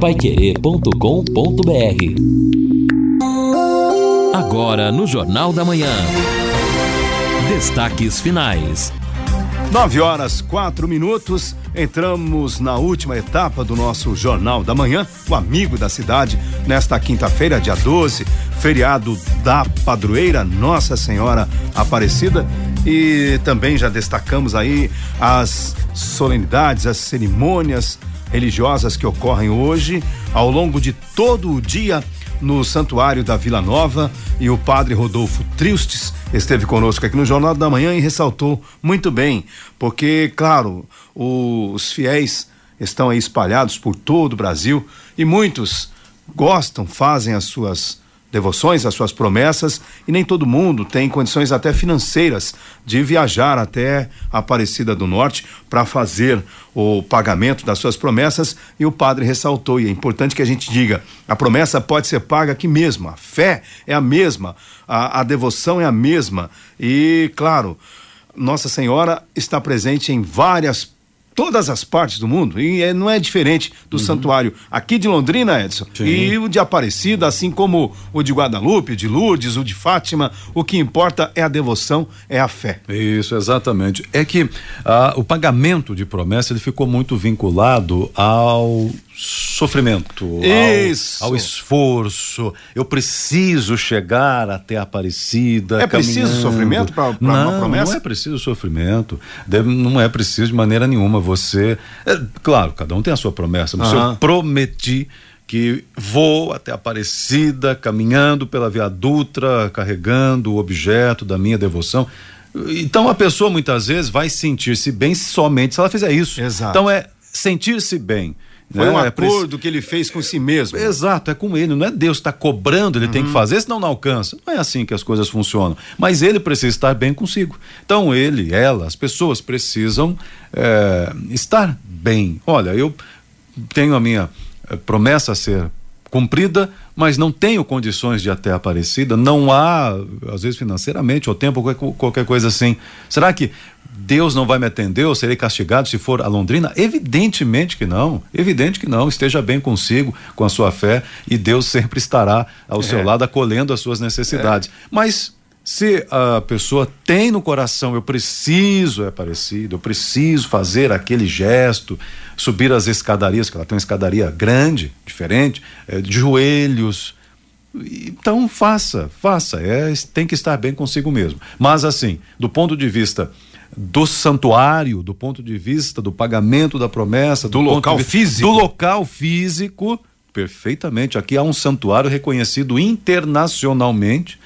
paiquerê.com.br Agora no Jornal da Manhã. Destaques finais. Nove horas, quatro minutos. Entramos na última etapa do nosso Jornal da Manhã, o Amigo da Cidade, nesta quinta-feira, dia 12, feriado da padroeira Nossa Senhora Aparecida. E também já destacamos aí as solenidades, as cerimônias religiosas que ocorrem hoje, ao longo de todo o dia no Santuário da Vila Nova. E o padre Rodolfo Tristes esteve conosco aqui no Jornal da Manhã e ressaltou muito bem, porque, claro, os fiéis estão aí espalhados por todo o Brasil e muitos gostam, fazem as suas devoções, as suas promessas, e nem todo mundo tem condições até financeiras de viajar até Aparecida do Norte para fazer o pagamento das suas promessas. E o padre ressaltou, e é importante que a gente diga: a promessa pode ser paga aqui mesmo, a fé é a mesma, a, a devoção é a mesma. E, claro, Nossa Senhora está presente em várias todas as partes do mundo e é, não é diferente do uhum. santuário aqui de Londrina, Edson, Sim. e o de Aparecida, assim como o de Guadalupe, o de Lourdes, o de Fátima. O que importa é a devoção, é a fé. Isso, exatamente. É que ah, o pagamento de promessa ele ficou muito vinculado ao sofrimento, ao, ao, esforço. Eu preciso chegar até a Aparecida. É preciso sofrimento para uma promessa? Não é preciso sofrimento. Deve, não é preciso de maneira nenhuma. Você. É, claro, cada um tem a sua promessa. Mas uhum. eu prometi que vou até Aparecida, caminhando pela Via Dutra, carregando o objeto da minha devoção. Então a pessoa muitas vezes vai sentir-se bem somente se ela fizer isso. Exato. Então é sentir-se bem foi né? um é acordo é que ele fez com si mesmo. Exato, é com ele. Não é Deus que está cobrando, ele uhum. tem que uhum. fazer, senão não alcança. Não é assim que as coisas funcionam. Mas ele precisa estar bem consigo. Então, ele, ela, as pessoas precisam é, estar bem. Olha, eu tenho a minha eh, promessa a ser cumprida, mas não tenho condições de até Aparecida, não há, às vezes financeiramente, ou tempo, qualquer coisa assim. Será que Deus não vai me atender ou serei castigado se for a Londrina? Evidentemente que não, evidente que não. Esteja bem consigo, com a sua fé e Deus sempre estará ao é. seu lado acolhendo as suas necessidades. É. Mas se a pessoa tem no coração, eu preciso, é parecido, eu preciso fazer aquele gesto, subir as escadarias, que ela tem uma escadaria grande, diferente, é, de joelhos. Então faça, faça, é, tem que estar bem consigo mesmo. Mas assim, do ponto de vista do santuário, do ponto de vista do pagamento da promessa, do, do local físico. Do local físico, perfeitamente. Aqui há um santuário reconhecido internacionalmente.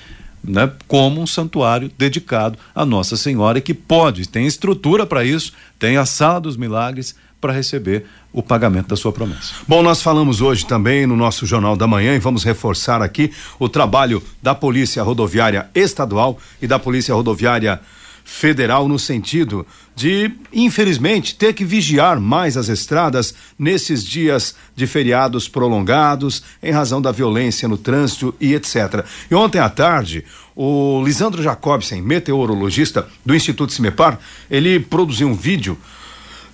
Né, como um santuário dedicado a Nossa Senhora e que pode, tem estrutura para isso, tem a Sala dos Milagres para receber o pagamento da sua promessa. Bom, nós falamos hoje também no nosso Jornal da Manhã e vamos reforçar aqui o trabalho da Polícia Rodoviária Estadual e da Polícia Rodoviária federal no sentido de, infelizmente, ter que vigiar mais as estradas nesses dias de feriados prolongados em razão da violência no trânsito e etc. E ontem à tarde, o Lisandro Jacobsen, meteorologista do Instituto Cimepar, ele produziu um vídeo.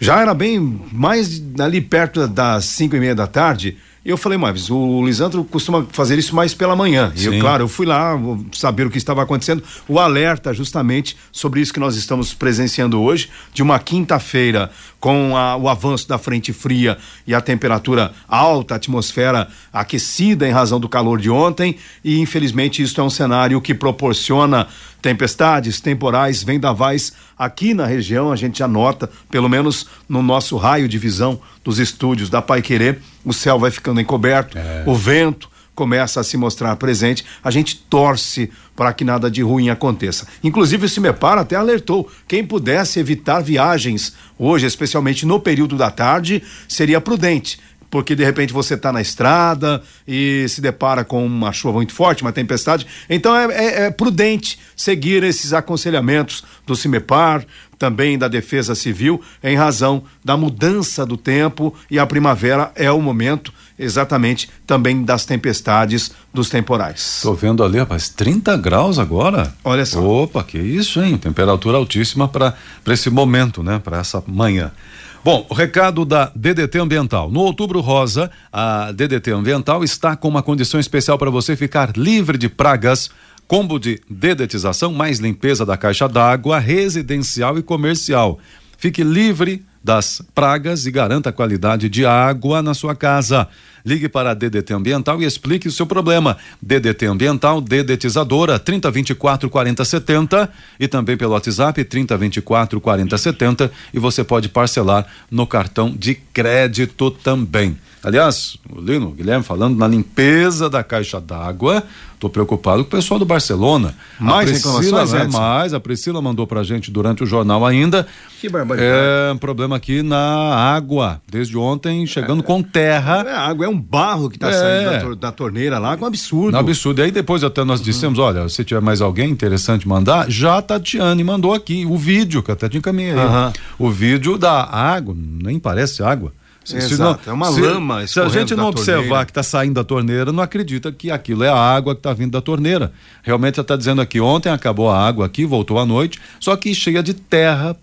Já era bem mais ali perto das cinco e meia da tarde eu falei, mas o Lisandro costuma fazer isso mais pela manhã. Sim. E eu, claro, eu fui lá saber o que estava acontecendo. O alerta justamente sobre isso que nós estamos presenciando hoje, de uma quinta-feira com a, o avanço da frente fria e a temperatura alta, a atmosfera aquecida em razão do calor de ontem. E infelizmente isso é um cenário que proporciona tempestades, temporais, vendavais aqui na região. A gente já nota, pelo menos no nosso raio de visão dos estúdios da Pai Querer, o céu vai ficando encoberto, é. o vento começa a se mostrar presente, a gente torce para que nada de ruim aconteça. Inclusive o Cimepar até alertou, quem pudesse evitar viagens hoje, especialmente no período da tarde, seria prudente porque de repente você está na estrada e se depara com uma chuva muito forte, uma tempestade. Então é, é, é prudente seguir esses aconselhamentos do CIMEPAR, também da Defesa Civil, em razão da mudança do tempo e a primavera é o momento exatamente também das tempestades, dos temporais. Estou vendo ali, rapaz, 30 graus agora. Olha só. Opa, que isso, hein? Temperatura altíssima para esse momento, né? Para essa manhã. Bom, o recado da DDT Ambiental. No Outubro Rosa, a DDT Ambiental está com uma condição especial para você ficar livre de pragas. Combo de dedetização mais limpeza da caixa d'água residencial e comercial. Fique livre das pragas e garanta a qualidade de água na sua casa. Ligue para a DDT Ambiental e explique o seu problema. DDT Ambiental, dedetizadora 3024 4070 e também pelo WhatsApp 3024 4070 e você pode parcelar no cartão de crédito também. Aliás, o Lino, o Guilherme falando na limpeza da caixa d'água, Estou preocupado com o pessoal do Barcelona. Mais reclamações, é mais. A Priscila mandou para a gente durante o jornal ainda. Que barbaridade. É um problema aqui na água. Desde ontem, chegando é, com terra. É, a água é um barro que está é. saindo da, da, torneira lá, com um absurdo. Um absurdo. E aí depois até nós dissemos, uhum. olha, se tiver mais alguém interessante mandar, já a Tatiane mandou aqui o vídeo, que até te encaminhei. Uhum. O vídeo da água, nem parece água. Exato, não, é uma se, lama. Se a gente não observar torneira. que está saindo da torneira, não acredita que aquilo é a água que está vindo da torneira. Realmente está dizendo aqui, ontem acabou a água aqui, voltou à noite, só que cheia de terra,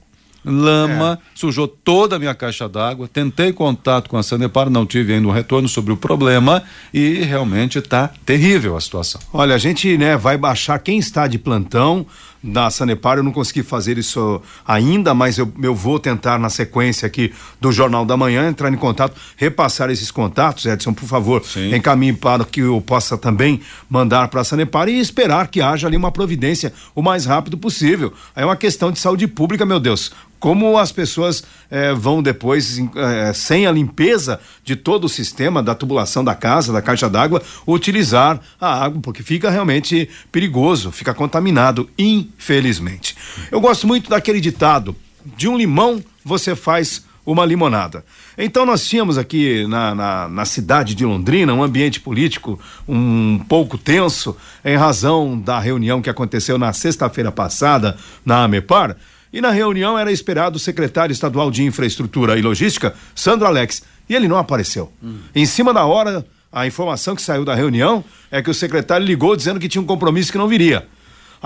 lama, é. sujou toda a minha caixa d'água. Tentei contato com a Sanepar, não tive ainda um retorno sobre o problema e realmente está terrível a situação. Olha, a gente né, vai baixar quem está de plantão da Sanepar, eu não consegui fazer isso ainda, mas eu, eu vou tentar na sequência aqui do Jornal da Manhã entrar em contato, repassar esses contatos, Edson, por favor, Sim. encaminhe para que eu possa também mandar para a Sanepar e esperar que haja ali uma providência o mais rápido possível. É uma questão de saúde pública, meu Deus como as pessoas eh, vão depois, eh, sem a limpeza de todo o sistema da tubulação da casa, da caixa d'água, utilizar a água, porque fica realmente perigoso, fica contaminado, infelizmente. Eu gosto muito daquele ditado: de um limão você faz uma limonada. Então nós tínhamos aqui na, na, na, cidade de Londrina um ambiente político um pouco tenso em razão da reunião que aconteceu na sexta-feira passada na AMEPAR e na reunião era esperado o secretário estadual de Infraestrutura e Logística, Sandro Alex, e ele não apareceu. Hum. Em cima da hora, a informação que saiu da reunião é que o secretário ligou dizendo que tinha um compromisso que não viria.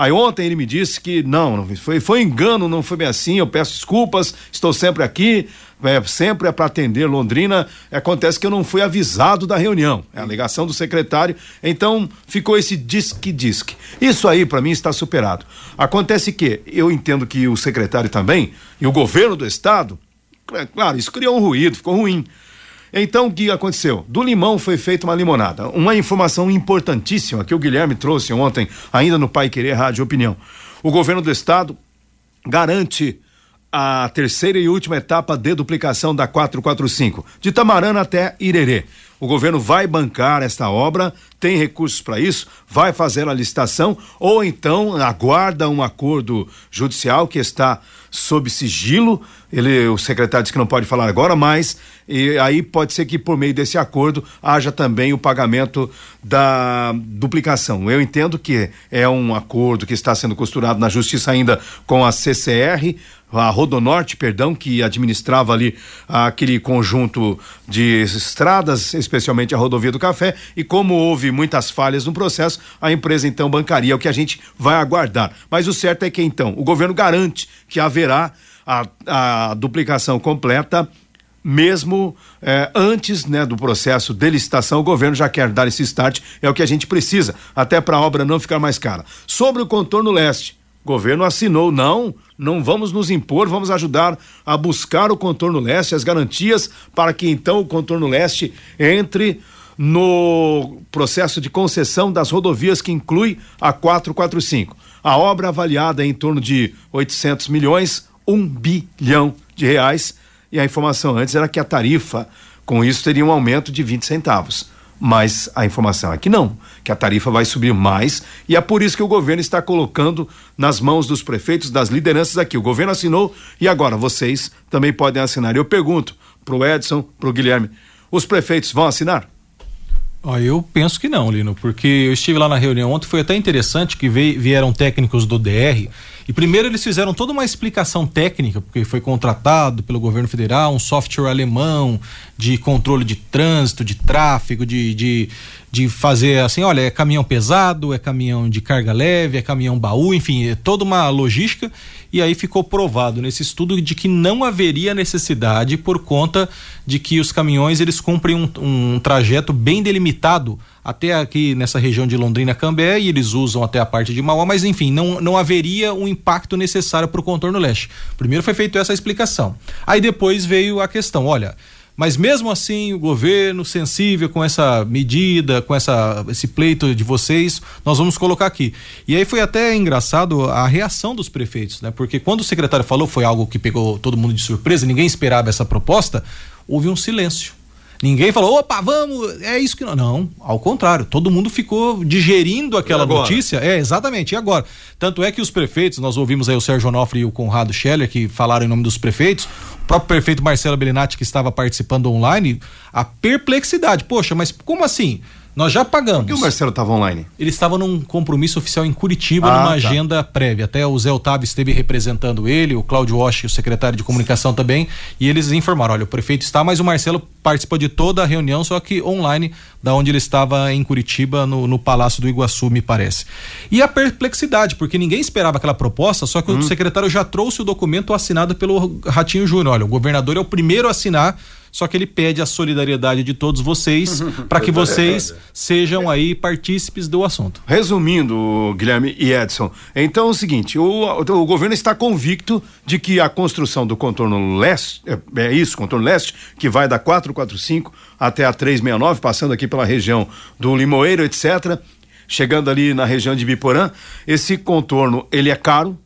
Aí ontem ele me disse que não, foi, foi engano, não foi bem assim, eu peço desculpas, estou sempre aqui, é, sempre é para atender Londrina. Acontece que eu não fui avisado da reunião. É a alegação do secretário. Então ficou esse disque-disque. Isso aí para mim está superado. Acontece que eu entendo que o secretário também e o governo do estado, é, claro, isso criou um ruído, ficou ruim. Então, o que aconteceu? Do limão foi feita uma limonada. Uma informação importantíssima que o Guilherme trouxe ontem, ainda no Pai Querer Rádio Opinião. O governo do estado garante a terceira e última etapa de duplicação da 445, de Tamarana até Irerê. O governo vai bancar esta obra, tem recursos para isso, vai fazer a licitação ou então aguarda um acordo judicial que está sob sigilo. Ele, o secretário disse que não pode falar agora, mas e aí pode ser que por meio desse acordo haja também o pagamento da duplicação. Eu entendo que é um acordo que está sendo costurado na justiça ainda com a CCR, a Rodonorte, perdão, que administrava ali aquele conjunto de estradas, especialmente a rodovia do Café, e como houve muitas falhas no processo, a empresa então bancaria, é o que a gente vai aguardar. Mas o certo é que então o governo garante que haverá a, a duplicação completa mesmo eh, antes né, do processo de licitação, o governo já quer dar esse start, é o que a gente precisa, até para a obra não ficar mais cara. Sobre o contorno leste, governo assinou, não, não vamos nos impor, vamos ajudar a buscar o contorno leste, as garantias para que então o contorno leste entre no processo de concessão das rodovias que inclui a 445. A obra avaliada em torno de 800 milhões, um bilhão de reais. E a informação antes era que a tarifa, com isso, teria um aumento de 20 centavos mas a informação é que não, que a tarifa vai subir mais e é por isso que o governo está colocando nas mãos dos prefeitos, das lideranças aqui. O governo assinou e agora vocês também podem assinar. Eu pergunto para o Edson, para o Guilherme, os prefeitos vão assinar? Oh, eu penso que não, Lino, porque eu estive lá na reunião ontem, foi até interessante que veio, vieram técnicos do DR E primeiro eles fizeram toda uma explicação técnica, porque foi contratado pelo governo federal um software alemão de controle de trânsito, de tráfego, de, de, de fazer assim, olha, é caminhão pesado, é caminhão de carga leve, é caminhão baú, enfim, é toda uma logística. E aí ficou provado nesse estudo de que não haveria necessidade por conta de que os caminhões eles cumprem um, um trajeto bem delimitado até aqui nessa região de Londrina Cambé e eles usam até a parte de Mauá, mas enfim, não, não haveria um impacto necessário para o contorno leste. Primeiro foi feita essa explicação. Aí depois veio a questão, olha, mas mesmo assim, o governo sensível com essa medida, com essa, esse pleito de vocês, nós vamos colocar aqui. E aí foi até engraçado a reação dos prefeitos, né? Porque quando o secretário falou, foi algo que pegou todo mundo de surpresa, ninguém esperava essa proposta, houve um silêncio. Ninguém falou, opa, vamos, é isso que não. Não, ao contrário, todo mundo ficou digerindo aquela notícia. É, exatamente, e agora? Tanto é que os prefeitos, nós ouvimos aí o Sérgio Onofre e o Conrado Scheller, que falaram em nome dos prefeitos, o próprio prefeito Marcelo Belinati, que estava participando online, a perplexidade. Poxa, mas como assim? Nós já pagamos. Por que o Marcelo estava online? Ele estava num compromisso oficial em Curitiba, ah, numa tá. agenda prévia. Até o Zé Otávio esteve representando ele, o Cláudio Walsh, o secretário de comunicação também, e eles informaram: olha, o prefeito está, mas o Marcelo participou de toda a reunião, só que online, da onde ele estava em Curitiba, no, no Palácio do Iguaçu, me parece. E a perplexidade, porque ninguém esperava aquela proposta, só que hum. o secretário já trouxe o documento assinado pelo Ratinho Júnior. Olha, o governador é o primeiro a assinar só que ele pede a solidariedade de todos vocês para que vocês sejam aí partícipes do assunto. Resumindo, Guilherme e Edson, então é o seguinte: o, o governo está convicto de que a construção do contorno leste, é, é isso, contorno leste, que vai da 445 até a 369, passando aqui pela região do Limoeiro, etc., chegando ali na região de Biporã, esse contorno ele é caro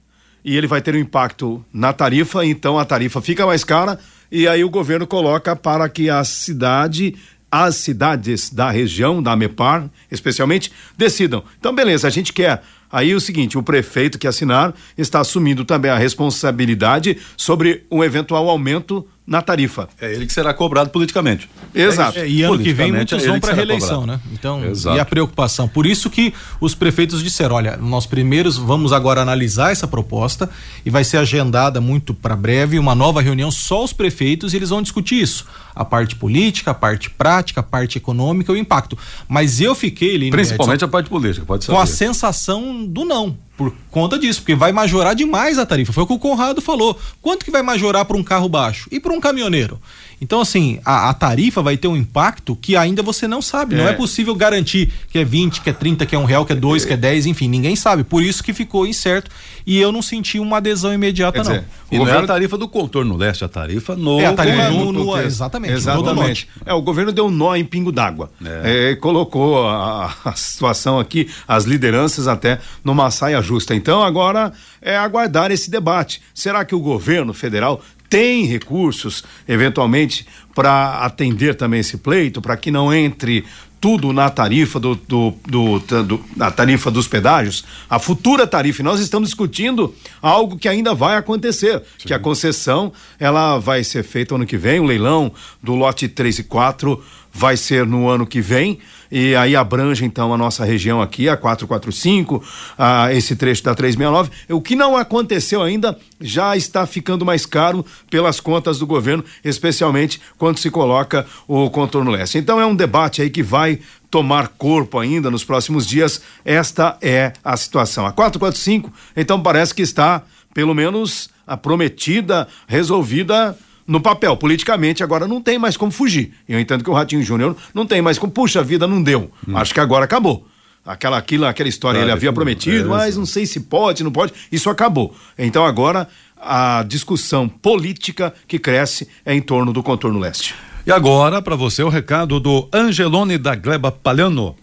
e ele vai ter um impacto na tarifa, então a tarifa fica mais cara e aí o governo coloca para que a cidade as cidades da região, da MEPAR, especialmente, decidam. Então, beleza, a gente quer Aí o seguinte, o prefeito que assinar está assumindo também a responsabilidade sobre um eventual aumento na tarifa. É ele que será cobrado politicamente. Exato. É, e ano que vem muitos é vão para reeleição, né? Então, Exato. e a preocupação. Por isso que os prefeitos disseram, olha, nós primeiros vamos agora analisar essa proposta e vai ser agendada muito para breve uma nova reunião só os prefeitos e eles vão discutir isso, a parte política, a parte prática, a parte econômica, o impacto. Mas eu fiquei, Lino principalmente Edson, a parte política, pode ser. Com a sensação do não por conta disso, porque vai majorar demais a tarifa. Foi o que o Conrado falou. Quanto que vai majorar para um carro baixo e para um caminhoneiro? Então, assim, a, a, tarifa vai ter um impacto que ainda você não sabe. É. Não é possível garantir que é 20, que é 30, que é um real, que é dois, é. que é 10, enfim, ninguém sabe. Por isso que ficou incerto e eu não senti uma adesão imediata, não. E governo... não é a tarifa do contorno leste, a tarifa no. É a tarifa no, no, no, exatamente. Exatamente. É, o governo deu um nó em pingo d'água. É. É, colocou a, a, situação aqui, as lideranças até numa saia justa. Então agora é aguardar esse debate. Será que o governo federal tem recursos, eventualmente, para atender também esse pleito, para que não entre tudo na tarifa do, do, do, do, na tarifa dos pedágios, a futura tarifa. E nós estamos discutindo algo que ainda vai acontecer, Sim. que a concessão ela vai ser feita ano que vem, o leilão do lote 3 e 4 vai ser no ano que vem e aí abrange então a nossa região aqui, a 445, a esse trecho da 369. O que não aconteceu ainda já está ficando mais caro pelas contas do governo, especialmente quando se coloca o contorno leste. Então é um debate aí que vai tomar corpo ainda nos próximos dias. Esta é a situação. A 445, então parece que está pelo menos a prometida, resolvida no papel, politicamente, agora não tem mais como fugir. Eu entendo que o Ratinho Júnior não tem mais como, puxa vida, não deu. Hum. Acho que agora acabou. Aquela, aquilo, aquela história, ele havia prometido, é, mas não sei se pode, não pode. Isso acabou. Então agora a discussão política que cresce é em torno do contorno leste. E agora, para você, o recado do Angelone da Gleba Palhano.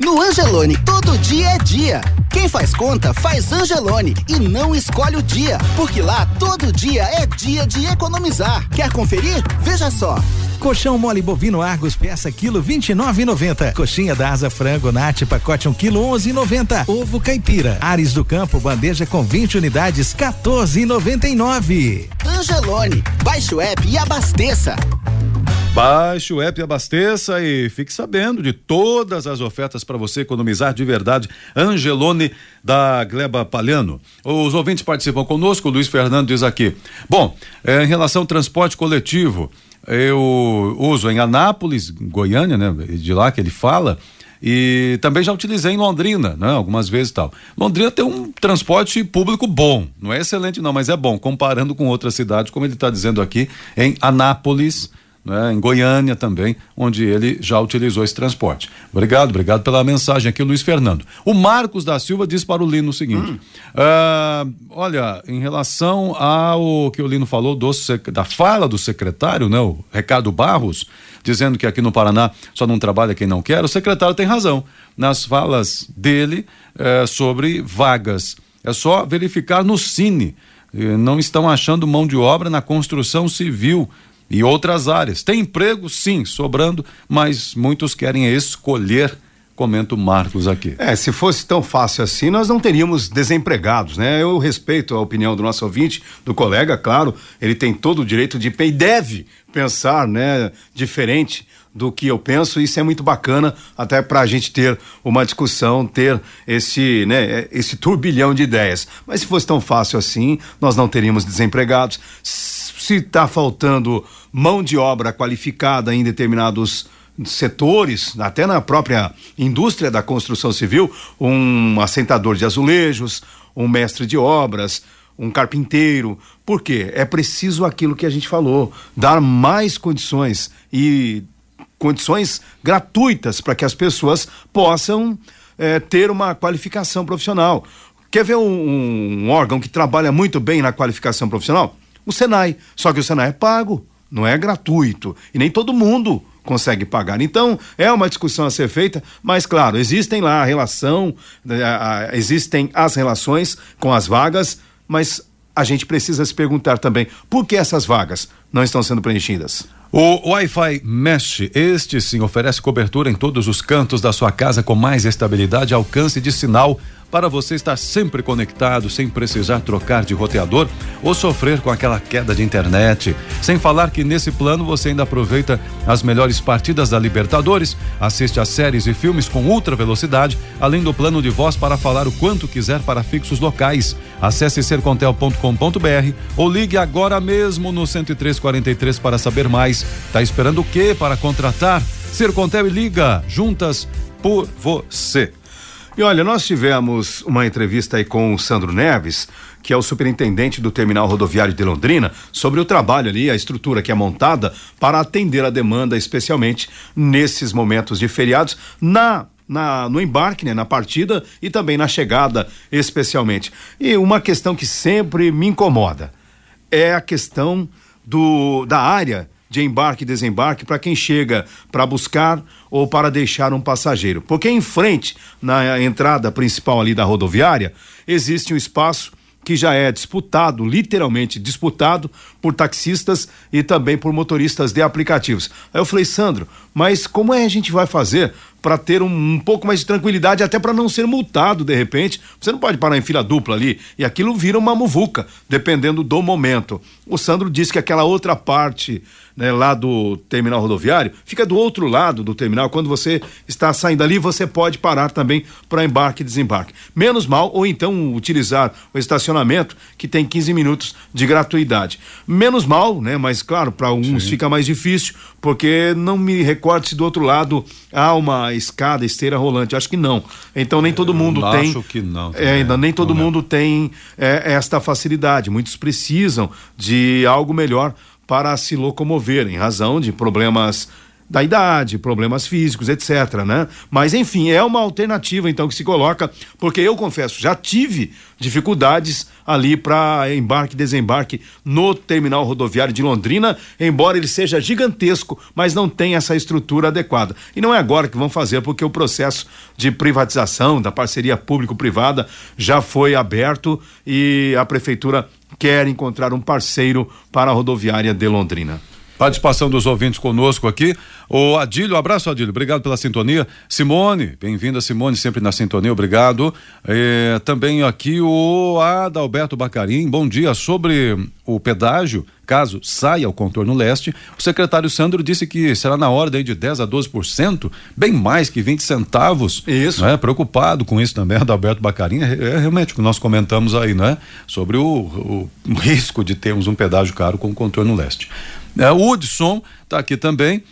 No Angelone, todo dia é dia. Quem faz conta, faz Angelone e não escolhe o dia, porque lá todo dia é dia de economizar. Quer conferir? Veja só. Colchão mole bovino Argos peça quilo 29,90. Coxinha da asa frango Nat pacote 1 quilo 11,90. Ovo caipira Ares do Campo bandeja com 20 unidades 14,99. Angelone, baixe o app e abasteça. Baixe o app abasteça e fique sabendo de todas as ofertas para você economizar de verdade. Angelone da Gleba Palhano. Os ouvintes participam conosco, o Luiz Fernando diz aqui. Bom, é, em relação ao transporte coletivo, eu uso em Anápolis, Goiânia, né? De lá que ele fala. E também já utilizei em Londrina, né? Algumas vezes tal. Londrina tem um transporte público bom, não é excelente não, mas é bom, comparando com outras cidades, como ele está dizendo aqui, em Anápolis, né, em Goiânia também, onde ele já utilizou esse transporte. Obrigado, obrigado pela mensagem aqui, Luiz Fernando. O Marcos da Silva diz para o Lino o seguinte: hum. uh, olha, em relação ao que o Lino falou do, da fala do secretário, né, o Recado Barros, dizendo que aqui no Paraná só não trabalha quem não quer, o secretário tem razão nas falas dele uh, sobre vagas. É só verificar no Cine. Não estão achando mão de obra na construção civil e outras áreas. Tem emprego, sim, sobrando, mas muitos querem escolher comenta o Marcos aqui. É, se fosse tão fácil assim, nós não teríamos desempregados, né? Eu respeito a opinião do nosso ouvinte, do colega, claro, ele tem todo o direito de e deve pensar, né, diferente do que eu penso, isso é muito bacana, até para a gente ter uma discussão, ter esse, né, esse turbilhão de ideias. Mas se fosse tão fácil assim, nós não teríamos desempregados. Se está faltando mão de obra qualificada em determinados setores, até na própria indústria da construção civil, um assentador de azulejos, um mestre de obras, um carpinteiro. Por quê? É preciso aquilo que a gente falou, dar mais condições e condições gratuitas para que as pessoas possam é, ter uma qualificação profissional. Quer ver um, um órgão que trabalha muito bem na qualificação profissional? O Senai. Só que o Senai é pago não é gratuito e nem todo mundo consegue pagar. Então, é uma discussão a ser feita, mas claro, existem lá a relação, né, existem as relações com as vagas, mas a gente precisa se perguntar também por que essas vagas não estão sendo preenchidas. O Wi-Fi Mesh, este sim oferece cobertura em todos os cantos da sua casa com mais estabilidade e alcance de sinal para você estar sempre conectado sem precisar trocar de roteador ou sofrer com aquela queda de internet. Sem falar que nesse plano você ainda aproveita as melhores partidas da Libertadores, assiste a séries e filmes com ultra velocidade, além do plano de voz para falar o quanto quiser para fixos locais. Acesse sercontel.com.br ou ligue agora mesmo no 10343 para saber mais. Tá esperando o quê para contratar? Sercontel e liga juntas por você. E olha, nós tivemos uma entrevista aí com o Sandro Neves, que é o superintendente do terminal rodoviário de Londrina, sobre o trabalho ali, a estrutura que é montada para atender a demanda, especialmente nesses momentos de feriados, na na, no embarque, né, na partida e também na chegada, especialmente. E uma questão que sempre me incomoda é a questão do, da área de embarque e desembarque para quem chega para buscar ou para deixar um passageiro. Porque em frente, na entrada principal ali da rodoviária, existe um espaço que já é disputado, literalmente disputado, por taxistas e também por motoristas de aplicativos. Aí eu falei, Sandro, mas como é a gente vai fazer para ter um, um, pouco mais de tranquilidade, até para não ser multado de repente. Você não pode parar em fila dupla ali e aquilo vira uma muvuca, dependendo do momento. O Sandro disse que aquela outra parte né, lá do terminal rodoviário fica do outro lado do terminal. Quando você está saindo ali, você pode parar também para embarque e desembarque. Menos mal, ou então utilizar o estacionamento que tem 15 minutos de gratuidade. Menos mal, né? Mas claro, para uns Sim. fica mais difícil, porque não me recordo se do outro lado há uma escada, esteira rolante. Acho que não. Então nem todo mundo Eu tem. Acho que não. É, ainda nem todo mundo tem é, esta facilidade. Muitos precisam de algo melhor para se locomover, em razão de problemas da idade, problemas físicos, etc, né? Mas enfim, é uma alternativa então que se coloca, porque eu confesso, já tive dificuldades ali para embarque e desembarque no terminal rodoviário de Londrina, embora ele seja gigantesco, mas não tem essa estrutura adequada. E não é agora que vão fazer, porque o processo de privatização da parceria público-privada já foi aberto e a prefeitura quer encontrar um parceiro para a rodoviária de Londrina. Participação dos ouvintes conosco aqui. O Adílio, abraço Adílio, obrigado pela sintonia. Simone, bem-vinda Simone, sempre na sintonia, obrigado. É, também aqui o Adalberto Bacarim, bom dia. Sobre o pedágio, caso saia o contorno leste, o secretário Sandro disse que será na ordem de 10 a 12%, bem mais que 20 centavos. Isso. Né? Preocupado com isso também, Adalberto Bacarim, é, é realmente o que nós comentamos aí, né? Sobre o, o risco de termos um pedágio caro com o contorno leste. É, o Hudson está aqui também.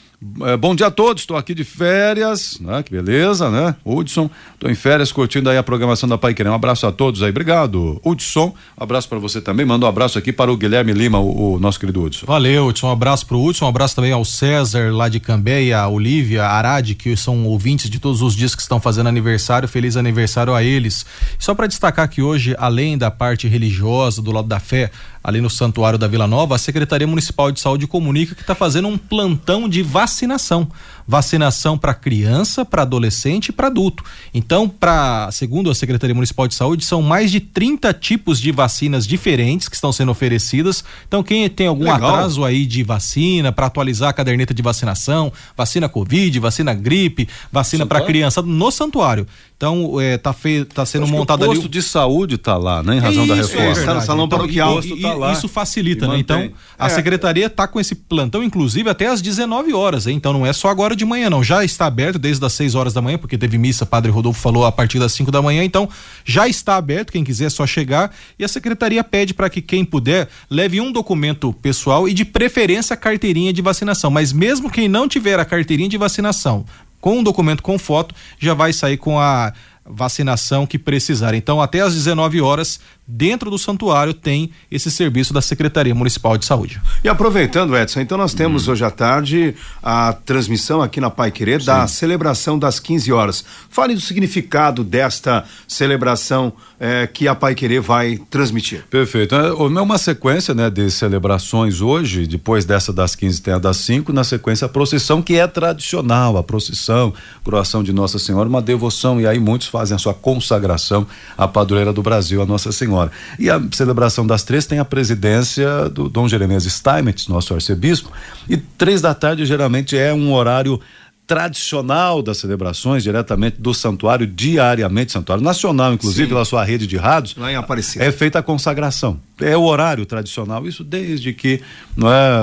É, bom dia a todos, estou aqui de férias, né? Que beleza, né? Hudson, estou em férias curtindo aí a programação da Pai Querer. Um abraço a todos aí, obrigado. Hudson, um abraço para você também. Manda um abraço aqui para o Guilherme Lima, o, o nosso querido Hudson. Valeu, Hudson. Um abraço pro Hudson, um abraço também ao César lá de Cambeia, a Olivia, Arade, que são ouvintes de todos os dias que estão fazendo aniversário. Feliz aniversário a eles. Só para destacar que hoje, além da parte religiosa, do lado da fé, ali no Santuário da Vila Nova, a Secretaria Municipal de Saúde comunica que está fazendo um plantão de vacinação. Vacinação para criança, para adolescente e para adulto. Então, para segundo a Secretaria Municipal de Saúde, são mais de 30 tipos de vacinas diferentes que estão sendo oferecidas. Então, quem tem algum Legal. atraso aí de vacina para atualizar a caderneta de vacinação, vacina Covid, vacina gripe, vacina para criança no santuário. Então, é, tá, fe, tá sendo montado o ali. posto de saúde tá lá, né? Em razão da Isso, reforma. é Está no salão Então, paroquial. e- e- lá. isso facilita, né? Então, a É. secretaria está com esse plantão, inclusive, até às 19 horas, hein? Então não é só agora de manhã, não. Já está aberto desde as 6 horas da manhã, porque teve missa, Padre Rodolfo falou a partir das 5 da manhã, então já está aberto, quem quiser é só chegar. E a secretaria pede para que quem puder leve um documento pessoal e de preferência a carteirinha de vacinação. Mas mesmo quem não tiver a carteirinha de vacinação, com um documento com foto, já vai sair com a vacinação que precisar. Então, até às 19 horas, dentro do santuário, tem esse serviço da Secretaria Municipal de Saúde. E aproveitando, Edson, então nós temos hoje à tarde a transmissão aqui na Pai Querer da celebração das 15 horas. Fale do significado desta celebração eh, que a Pai Querer vai transmitir. Perfeito. É é uma sequência né, de celebrações hoje, depois dessa das 15 tem a das 5, na sequência a procissão, que é tradicional, a procissão, coroação de Nossa Senhora, uma devoção, e aí muitos fazem a sua consagração à padroeira do Brasil, a Nossa Senhora. E a celebração das três tem a presidência do Dom Jeremias Steinmetz, nosso arcebispo, e três da tarde geralmente é um horário tradicional das celebrações, diretamente do santuário, diariamente, santuário nacional, inclusive Sim. pela sua rede de rádios. Lá em Aparecida. É feita a consagração. É o horário tradicional. Isso desde que não é,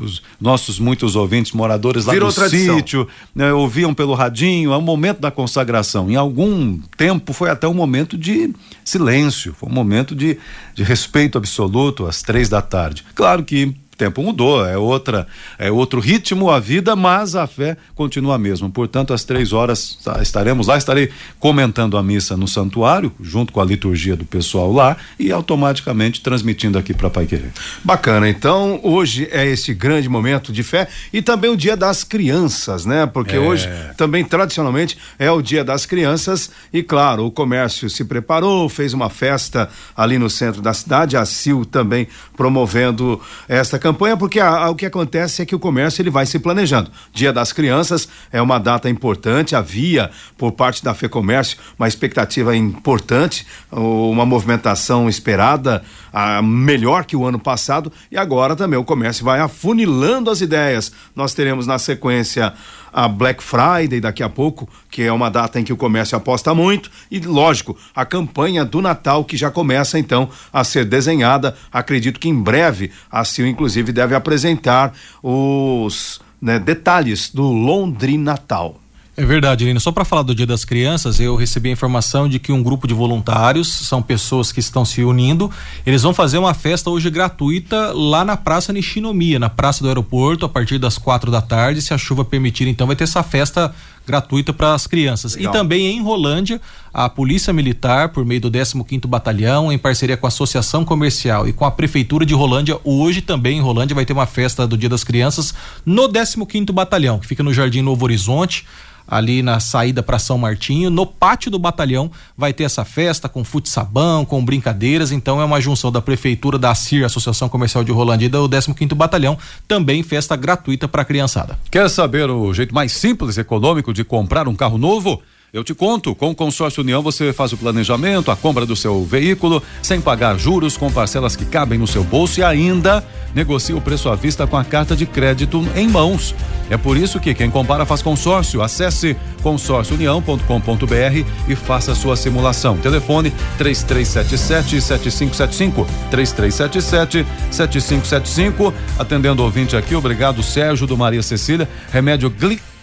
os nossos muitos ouvintes moradores lá Virou do tradição. sítio né, ouviam pelo radinho. É o momento da consagração. Em algum tempo foi até um momento de silêncio. Foi um momento de, de respeito absoluto às três da tarde. Claro que tempo mudou, é outra, é outro ritmo a vida, mas a fé continua a mesma. Portanto, às três horas tá, estaremos lá, estarei comentando a missa no santuário, junto com a liturgia do pessoal lá, e automaticamente transmitindo aqui para Pai Querer. Bacana, então hoje é esse grande momento de fé e também o dia das crianças, né? Porque É. hoje também tradicionalmente é o dia das crianças e claro, o comércio se preparou, fez uma festa ali no centro da cidade, a CIL também promovendo esta campanha, porque a- a- o que acontece é que o comércio ele vai se planejando. Dia das crianças é uma data importante, havia por parte da FEComércio uma expectativa importante, uma movimentação esperada, ah, melhor que o ano passado, e agora também o comércio vai afunilando as ideias. Nós teremos na sequência a Black Friday daqui a pouco, que é uma data em que o comércio aposta muito, e lógico, a campanha do Natal que já começa então a ser desenhada. Acredito que em breve a CIO inclusive deve apresentar os né, detalhes do Londrinatal. É verdade, Lino. Só para falar do Dia das Crianças, eu recebi a informação de que um grupo de voluntários, são pessoas que estão se unindo, eles vão fazer uma festa hoje gratuita lá na Praça Nishinomiya, na Praça do Aeroporto, a partir das quatro da tarde. Se a chuva permitir, então vai ter essa festa gratuita para as crianças. Legal. E também em Rolândia, a Polícia Militar, por meio do 15º Batalhão, em parceria com a Associação Comercial e com a Prefeitura de Rolândia, hoje também em Rolândia vai ter uma festa do Dia das Crianças no 15º Batalhão, que fica no Jardim Novo Horizonte ali na saída para São Martinho, no pátio do batalhão vai ter essa festa com fute-sabão, com brincadeiras, então é uma junção da prefeitura, da ACIR, Associação Comercial de Rolândia e do 15º Batalhão, também festa gratuita para a criançada. Quer saber o jeito mais simples e econômico de comprar um carro novo? Eu te conto, com o Consórcio União você faz o planejamento, a compra do seu veículo, sem pagar juros, com parcelas que cabem no seu bolso e ainda negocia o preço à vista com a carta de crédito em mãos. É por isso que quem compara faz consórcio. Acesse consórciounião.com.br e faça sua simulação. Telefone 3377 7575 3377 7575. Atendendo o ouvinte aqui, obrigado Sérgio do Maria Cecília. Remédio Glic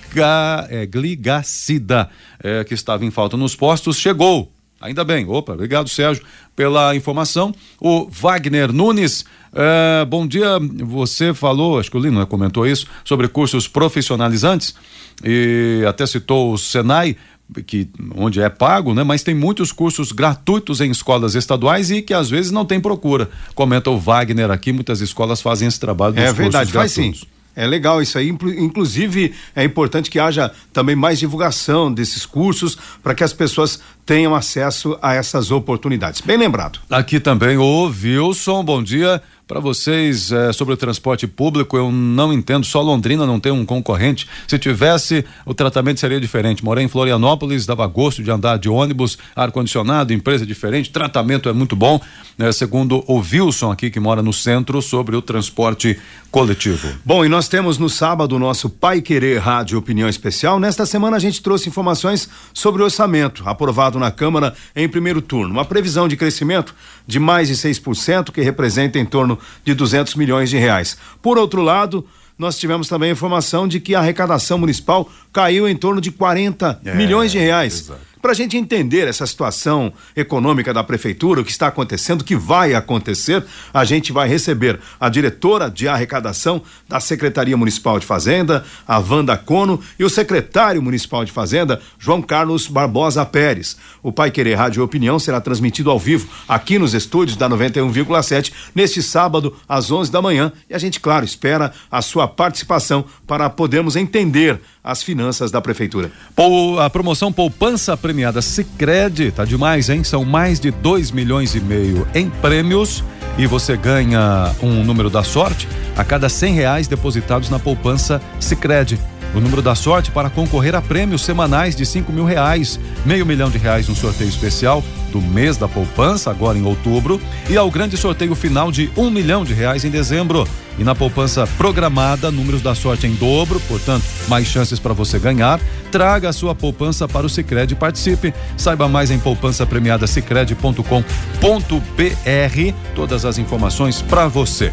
é, gligacida, é, que estava em falta nos postos, chegou. Ainda bem. Opa, obrigado, Sérgio, pela informação. O Wagner Nunes. É, bom dia. Você falou, acho que o Lino né, comentou isso, sobre cursos profissionalizantes e até citou o Senai que onde é pago, né? Mas tem muitos cursos gratuitos em escolas estaduais e que às vezes não tem procura. Comenta o Wagner aqui, muitas escolas fazem esse trabalho É verdade, faz sim. É legal isso aí. Inclusive, é importante que haja também mais divulgação desses cursos para que as pessoas tenham acesso a essas oportunidades. Bem lembrado. Aqui também o Wilson, bom dia. Para vocês, é, sobre o transporte público, eu não entendo. Só Londrina não tem um concorrente. Se tivesse, o tratamento seria diferente. Morei em Florianópolis, dava gosto de andar de ônibus, ar-condicionado, empresa diferente, tratamento é muito bom. Né? Segundo o Wilson aqui, que mora no centro, sobre o transporte coletivo. Bom, e nós temos no sábado o nosso Pai Querer Rádio Opinião Especial. Nesta semana a gente trouxe informações sobre o orçamento aprovado na Câmara em primeiro turno. Uma previsão de crescimento de mais de 6%, que representa em torno de 200 milhões de reais. Por outro lado, nós tivemos também a informação de que a arrecadação municipal caiu em torno de 40 é, milhões de reais. Exato. Para a gente entender essa situação econômica da prefeitura, o que está acontecendo, o que vai acontecer, a gente vai receber a diretora de arrecadação da Secretaria Municipal de Fazenda, a Wanda Cono, e o secretário municipal de Fazenda, João Carlos Barbosa Pérez. O Pai Querer Rádio Opinião será transmitido ao vivo aqui nos estúdios da 91,7 neste sábado às 11 da manhã e a gente, claro, espera a sua participação para podermos entender as finanças da prefeitura. A promoção Poupança Premiada Sicredi. Tá demais, hein? São mais de 2 milhões e meio em prêmios. E você ganha um número da sorte a cada cem reais depositados na poupança Sicredi o número da sorte para concorrer a prêmios semanais de cinco mil reais, meio milhão de reais no sorteio especial do mês da poupança, agora em outubro, e ao grande sorteio final de um milhão de reais em dezembro. E na poupança programada, números da sorte em dobro, portanto, mais chances para você ganhar. Traga a sua poupança para o Sicredi e participe. Saiba mais em poupança premiada Todas as informações para você.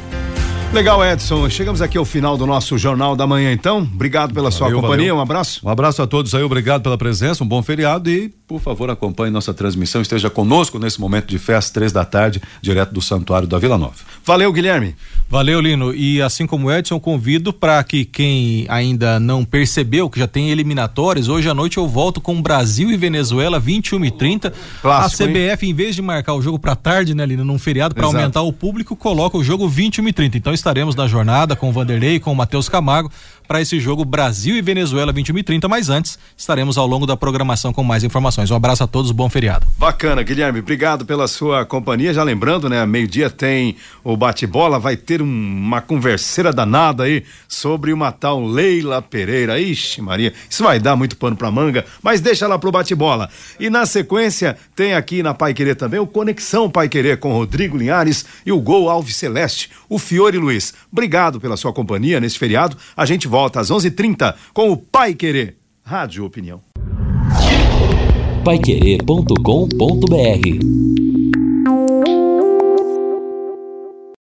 Legal, Edson. Chegamos aqui ao final do nosso Jornal da Manhã, então. Obrigado pela valeu, sua companhia. Valeu. Um abraço. Um abraço a todos aí. Obrigado pela presença. Um bom feriado e, por favor, acompanhe nossa transmissão. Esteja conosco nesse momento de festa, três da tarde, direto do Santuário da Vila Nova. Valeu, Guilherme. Valeu, Lino. E assim como o Edson, convido para que quem ainda não percebeu que já tem eliminatórias, hoje à noite eu volto com Brasil e Venezuela, 21 e 30. Clássico, a CBF, hein? em vez de marcar o jogo para tarde, né, Lino, num feriado, para aumentar o público, coloca o jogo 21 e 30. Então estaremos na jornada com o Vanderlei e com o Matheus Camargo para esse jogo Brasil e Venezuela 21 e 30, mas antes estaremos ao longo da programação com mais informações. Um abraço a todos, bom feriado. Bacana, Guilherme, obrigado pela sua companhia. Já lembrando, né, meio-dia tem o bate-bola, vai ter um, uma converseira danada aí sobre uma tal Leila Pereira. Ixi, Maria, isso vai dar muito pano pra manga, mas deixa lá pro bate-bola. E na sequência tem aqui na Pai Querer também o Conexão Pai Querer com Rodrigo Linhares e o Gol Alves Celeste, o Fiore Luiz. Obrigado pela sua companhia nesse feriado. A gente volta volta às 11:30 com o Pai Querer. Rádio Opinião. Paiquerê.com.br